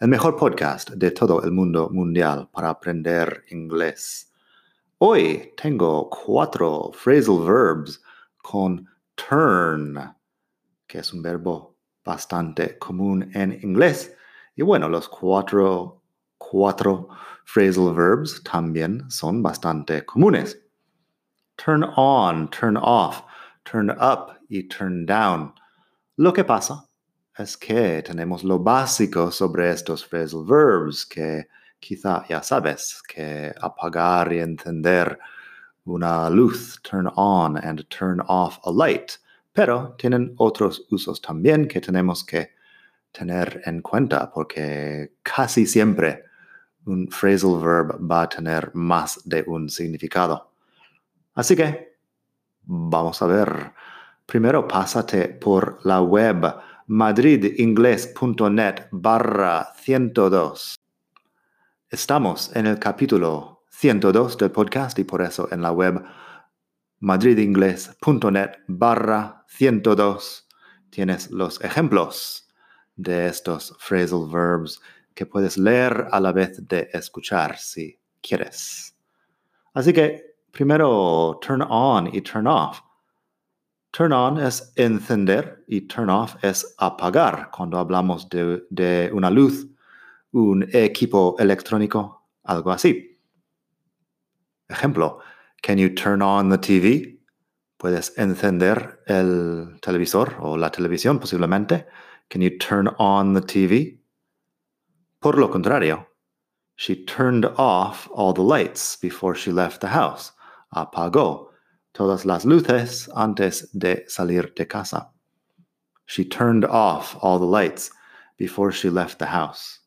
el mejor podcast de todo el mundo mundial para aprender inglés. Hoy tengo cuatro phrasal verbs con turn, que es un verbo bastante común en inglés. Y bueno, los cuatro, cuatro phrasal verbs también son bastante comunes. Turn on, turn off, turn up y turn down. Lo que pasa es que tenemos lo básico sobre estos phrasal verbs que quizá ya sabes, que apagar y encender una luz, turn on and turn off a light, pero tienen otros usos también que tenemos que tener en cuenta porque casi siempre un phrasal verb va a tener más de un significado. Así que vamos a ver. Primero pásate por la web madridingles.net barra 102. Estamos en el capítulo 102 del podcast y por eso en la web madridingles.net barra 102 tienes los ejemplos de estos phrasal verbs que puedes leer a la vez de escuchar si quieres. Así que primero turn on y turn off. Turn on es encender y turn off es apagar cuando hablamos de, una luz, un equipo electrónico, algo así. Ejemplo, can you turn on the TV? Puedes encender el televisor o la televisión posiblemente. Can you turn on the TV? Por lo contrario, she turned off all the lights before she left the house. Apagó todas las luces antes de salir de casa. She turned off all the lights before she left the house.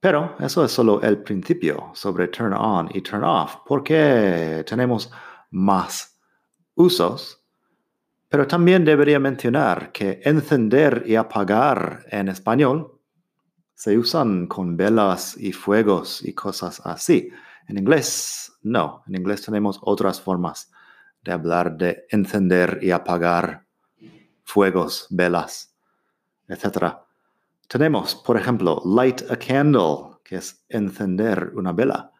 Pero eso es solo el principio sobre turn on y turn off, porque tenemos más usos. Pero también debería mencionar que encender y apagar en español se usan con velas y fuegos y cosas así. En inglés, no. En inglés tenemos otras formas de hablar de encender y apagar fuegos, velas, etc. Tenemos, por ejemplo, light a candle, que es encender una vela.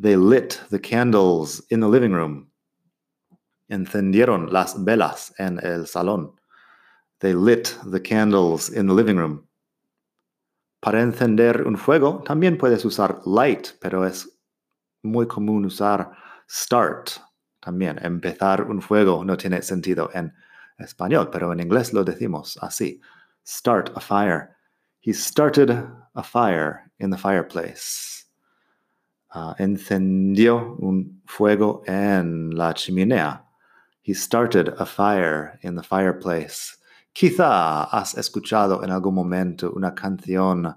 They lit the candles in the living room. Encendieron las velas en el salón. They lit the candles in the living room. Para encender un fuego también puedes usar light, pero es muy común usar start también. Empezar un fuego no tiene sentido en español, pero en inglés lo decimos así. Start a fire. He started a fire in the fireplace. Uh, encendió un fuego en la chimenea. He started a fire in the fireplace. Quizá has escuchado en algún momento una canción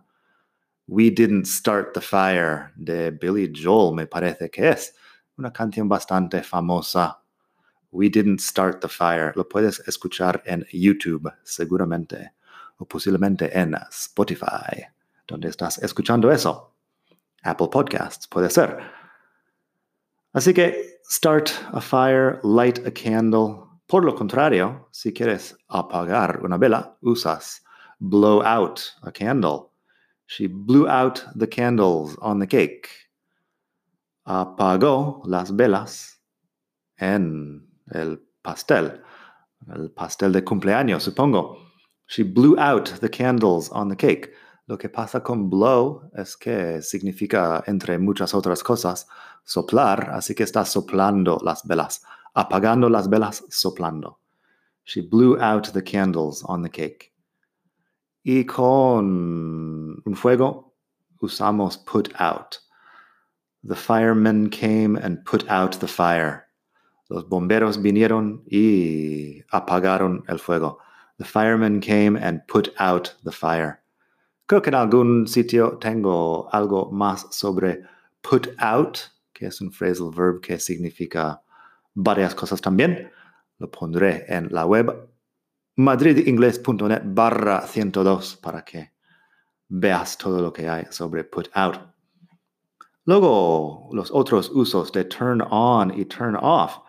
We Didn't Start the Fire de Billy Joel, me parece que es una canción bastante famosa. We Didn't Start the Fire. Lo puedes escuchar en YouTube, seguramente, o posiblemente en Spotify, donde estás escuchando eso. Apple Podcasts, puede ser. Así que, start a fire, light a candle. Por lo contrario, si quieres apagar una vela, usas blow out a candle. She blew out the candles on the cake. Apagó las velas en el pastel. El pastel de cumpleaños, supongo. She blew out the candles on the cake. Lo que pasa con blow es que significa, entre muchas otras cosas, soplar, así que está soplando las velas, apagando las velas, soplando. She blew out the candles on the cake. Y con un fuego usamos put out. The firemen came and put out the fire. Los bomberos vinieron y apagaron el fuego. The firemen came and put out the fire. Creo que en algún sitio tengo algo más sobre put out, que es un phrasal verb que significa varias cosas también. Lo pondré en la web madridingles.net barra 102 para que veas todo lo que hay sobre put out. Luego, los otros usos de turn on y turn off.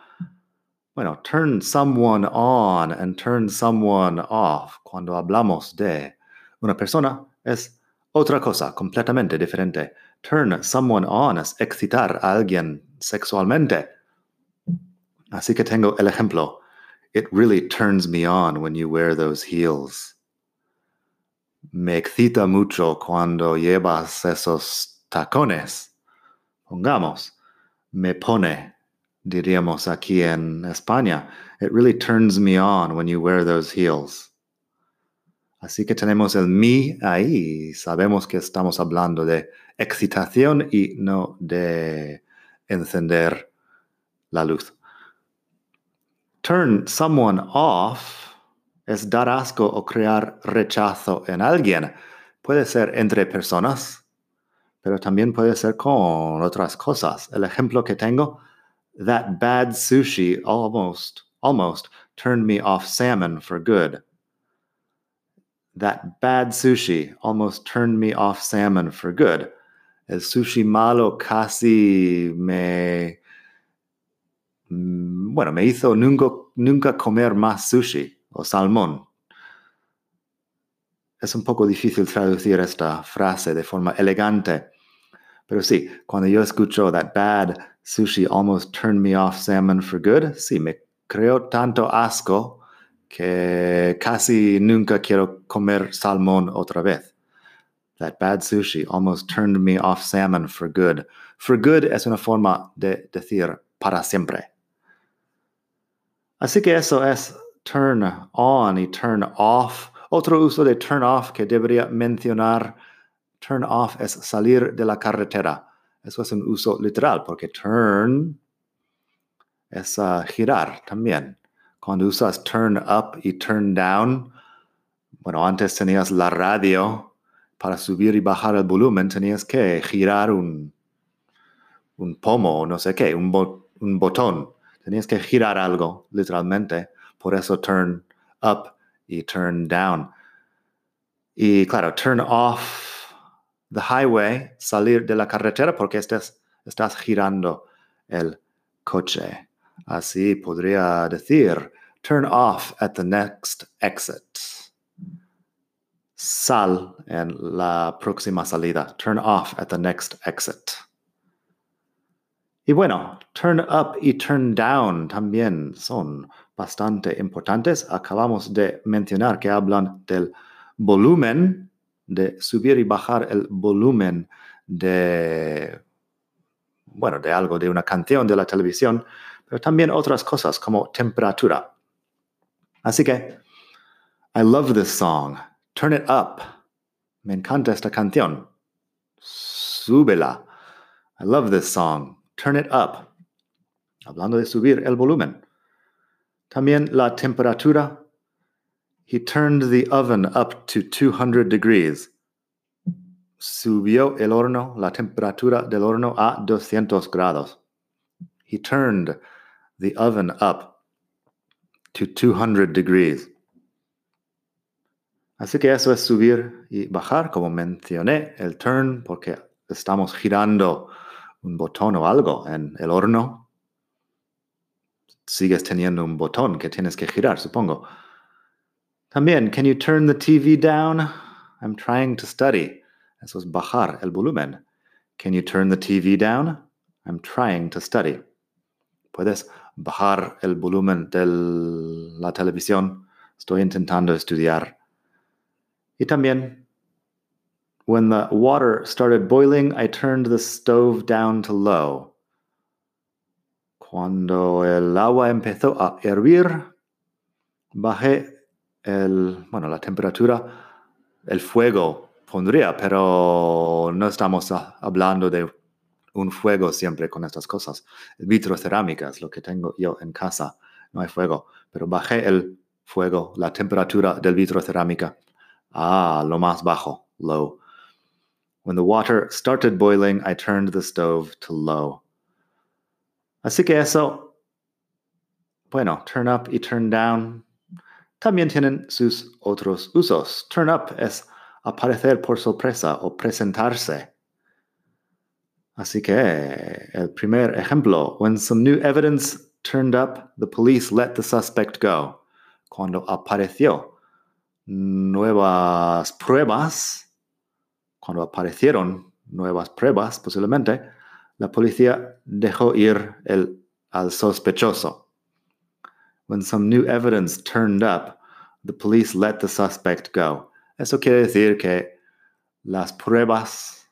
Bueno, turn someone on and turn someone off cuando hablamos de una persona es otra cosa completamente diferente. Turn someone on es excitar a alguien sexualmente. Así que tengo el ejemplo. It really turns me on when you wear those heels. Me excita mucho cuando llevas esos tacones. Pongamos, me pone, diríamos aquí en España. It really turns me on when you wear those heels. Así que tenemos el mi ahí. Sabemos que estamos hablando de excitación y no de encender la luz. Turn someone off es dar asco o crear rechazo en alguien. Puede ser entre personas, pero también puede ser con otras cosas. El ejemplo que tengo, that bad sushi almost, almost turned me off salmon for good. That bad sushi almost turned me off salmon for good. El sushi malo casi me bueno, me hizo nunca, nunca comer más sushi o salmón. Es un poco difícil traducir esta frase de forma elegante, pero sí, cuando yo escucho that bad sushi almost turned me off salmon for good, sí, me creo tanto asco que casi nunca quiero comer salmón otra vez. That bad sushi almost turned me off salmon for good. For good es una forma de decir para siempre. Así que eso es turn on y turn off. Otro uso de turn off que debería mencionar, turn off es salir de la carretera. Eso es un uso literal porque turn es uh, girar también. Cuando usas turn up y turn down, bueno, antes tenías la radio, para subir y bajar el volumen tenías que girar un, un pomo no sé qué, un, un botón. Tenías que girar algo, literalmente. Por eso turn up y turn down. Y claro, turn off the highway, salir de la carretera porque estás, estás girando el coche. Así podría decir, turn off at the next exit. Sal en la próxima salida. Turn off at the next exit. Y bueno, turn up y turn down también son bastante importantes. Acabamos de mencionar que hablan del volumen, de subir y bajar el volumen de, bueno, de algo, de una canción, de la televisión, pero también otras cosas como temperatura. Así que, I love this song. Turn it up. Me encanta esta canción. Súbela. I love this song turn it up. Hablando de subir el volumen. También la temperatura. He turned the oven up to 200 degrees. Subió el horno, la temperatura del horno a 200 grados. He turned the oven up to 200 degrees. Así que eso es subir y bajar, como mencioné, el turn, porque estamos girando un botón o algo en el horno, sigues teniendo un botón que tienes que girar, supongo. También, can you turn the TV down? I'm trying to study. Eso es bajar el volumen. Can you turn the TV down? I'm trying to study. Puedes bajar el volumen de la televisión. Estoy intentando estudiar. Y también, When the water started boiling, I turned the stove down to low. Cuando el agua empezó a hervir, bajé el, bueno, la temperatura, el fuego pondría, pero no estamos hablando de un fuego siempre con estas cosas. Vitrocerámica es lo que tengo yo en casa, no hay fuego, pero bajé el fuego, la temperatura del vitrocerámica a lo más bajo low. When the water started boiling, I turned the stove to low. Así que eso, bueno, turn up y turn down también tienen sus otros usos. Turn up es aparecer por sorpresa o presentarse. Así que el primer ejemplo, when some new evidence turned up, the police let the suspect go. Cuando apareció nuevas pruebas, cuando aparecieron nuevas pruebas, posiblemente, la policía dejó ir el, al sospechoso. When some new evidence turned up, the police let the suspect go. Eso quiere decir que las pruebas,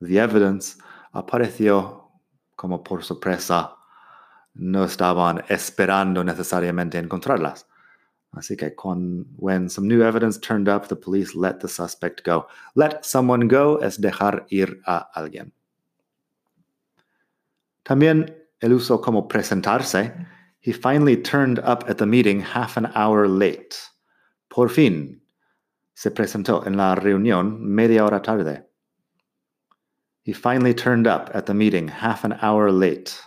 the evidence, apareció como por sorpresa. No estaban esperando necesariamente encontrarlas. Que con, when some new evidence turned up, the police let the suspect go. Let someone go es dejar ir a alguien. También el uso como presentarse he finally turned up at the meeting half an hour late. Por fin, se presentó en la reunión media hora tarde. He finally turned up at the meeting half an hour late.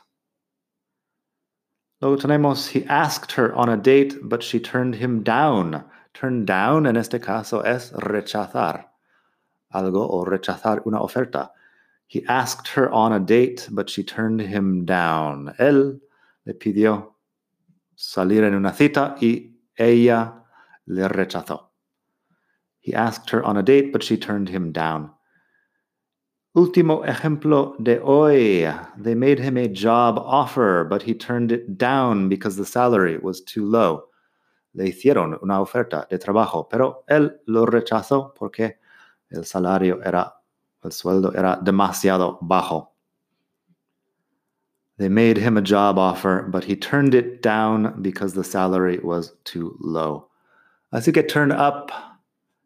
Luego tenemos, he asked her on a date, but she turned him down. Turn down en este caso es rechazar algo o rechazar una oferta. He asked her on a date, but she turned him down. Él le pidió salir en una cita y ella le rechazó. He asked her on a date, but she turned him down. Último ejemplo de hoy. They made him a job offer, but he turned it down because the salary was too low. Le hicieron una oferta de trabajo, pero él lo rechazó porque el salario era, el sueldo era demasiado bajo. They made him a job offer, but he turned it down because the salary was too low. Así que turn up,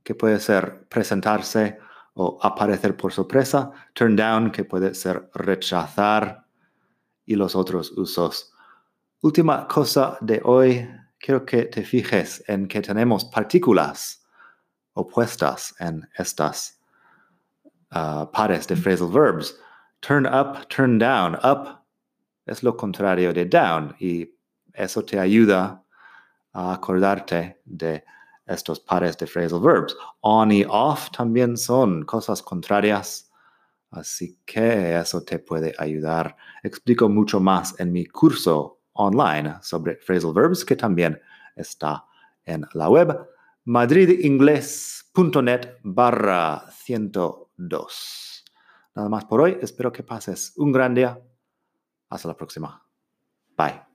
que puede ser presentarse o aparecer por sorpresa. Turn down, que puede ser rechazar. Y los otros usos. Última cosa de hoy, quiero que te fijes en que tenemos partículas opuestas en estas uh, pares de phrasal verbs. Turn up, turn down. Up es lo contrario de down y eso te ayuda a acordarte de estos pares de phrasal verbs. On y off también son cosas contrarias, así que eso te puede ayudar. Explico mucho más en mi curso online sobre phrasal verbs que también está en la web madridingles.net barra 102. Nada más por hoy, espero que pases un gran día hasta la próxima. Bye.